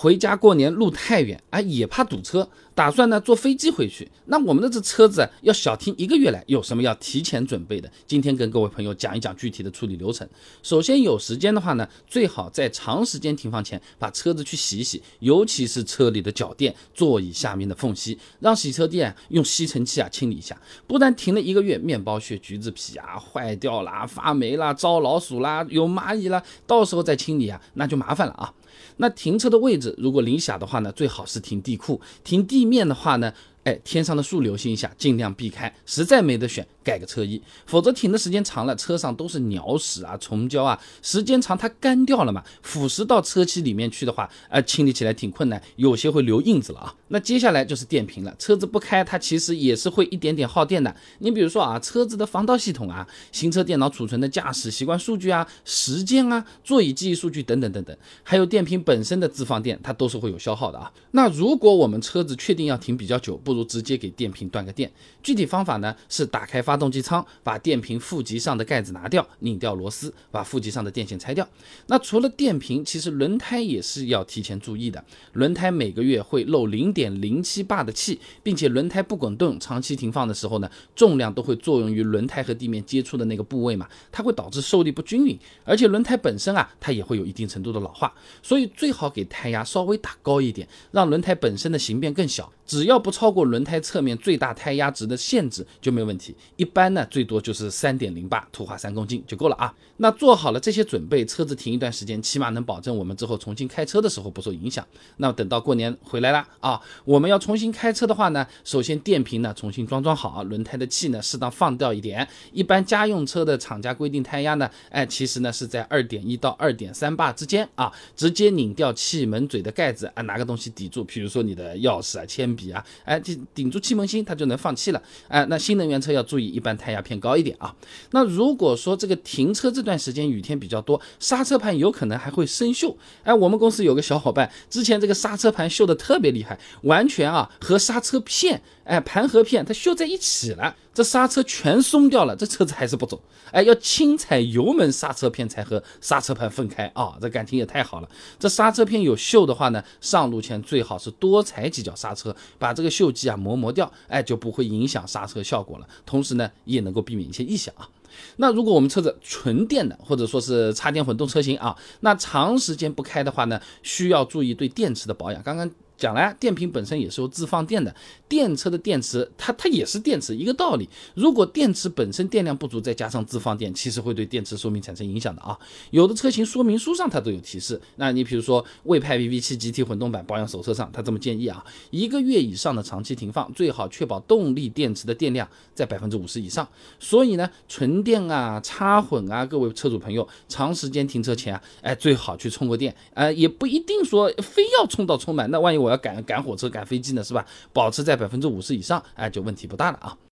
回家过年路太远啊，也怕堵车，打算呢坐飞机回去。那我们的这车子要小停一个月来，有什么要提前准备的？今天跟各位朋友讲一讲具体的处理流程。首先有时间的话呢，最好在长时间停放前把车子去洗一洗，尤其是车里的脚垫、座椅下面的缝隙，让洗车店用吸尘器啊清理一下。不然停了一个月，面包屑、橘子皮啊坏掉啦、发霉啦、招老鼠啦、有蚂蚁啦，到时候再清理啊，那就麻烦了啊。那停车的位置，如果零下的话呢，最好是停地库；停地面的话呢，哎，天上的树留心一下，尽量避开。实在没得选。盖个车衣，否则停的时间长了，车上都是鸟屎啊、虫胶啊，时间长它干掉了嘛，腐蚀到车漆里面去的话，呃，清理起来挺困难，有些会留印子了啊。那接下来就是电瓶了，车子不开，它其实也是会一点点耗电的。你比如说啊，车子的防盗系统啊，行车电脑储存的驾驶习惯数据啊、时间啊、座椅记忆数据等等等等，还有电瓶本身的自放电，它都是会有消耗的啊。那如果我们车子确定要停比较久，不不如直接给电瓶断个电。具体方法呢是打开发动机舱，把电瓶负极上的盖子拿掉，拧掉螺丝，把负极上的电线拆掉。那除了电瓶，其实轮胎也是要提前注意的。轮胎每个月会漏零点零七巴的气，并且轮胎不滚动，长期停放的时候呢，重量都会作用于轮胎和地面接触的那个部位嘛，它会导致受力不均匀。而且轮胎本身啊，它也会有一定程度的老化，所以最好给胎压稍微打高一点，让轮胎本身的形变更小。只要不超过轮胎侧面最大胎压值的限制就没问题。一般呢，最多就是三点零八，土化三公斤就够了啊。那做好了这些准备，车子停一段时间，起码能保证我们之后重新开车的时候不受影响。那等到过年回来了啊，我们要重新开车的话呢，首先电瓶呢重新装装好，轮胎的气呢适当放掉一点。一般家用车的厂家规定胎压呢，哎，其实呢是在二点一到二点三巴之间啊。直接拧掉气门嘴的盖子啊，拿个东西抵住，比如说你的钥匙啊、铅笔。啊，哎，顶住气门芯，它就能放气了。哎，那新能源车要注意，一般胎压偏高一点啊。那如果说这个停车这段时间雨天比较多，刹车盘有可能还会生锈。哎，我们公司有个小伙伴，之前这个刹车盘锈的特别厉害，完全啊和刹车片，哎，盘和片它锈在一起了。这刹车全松掉了，这车子还是不走。哎，要轻踩油门，刹车片才和刹车盘分开啊！这感情也太好了。这刹车片有锈的话呢，上路前最好是多踩几脚刹车，把这个锈迹啊磨磨掉，哎，就不会影响刹车效果了。同时呢，也能够避免一些异响啊。那如果我们车子纯电的，或者说是插电混动车型啊，那长时间不开的话呢，需要注意对电池的保养。刚刚。讲了，电瓶本身也是有自放电的，电车的电池它它也是电池，一个道理。如果电池本身电量不足，再加上自放电，其实会对电池寿命产生影响的啊。有的车型说明书上它都有提示。那你比如说魏派 VV7 GT 混动版保养手册上，它这么建议啊，一个月以上的长期停放，最好确保动力电池的电量在百分之五十以上。所以呢，纯电啊、插混啊，各位车主朋友，长时间停车前啊，哎，最好去充个电，呃，也不一定说非要充到充满，那万一我要赶赶火车、赶飞机呢，是吧？保持在百分之五十以上，哎，就问题不大了啊。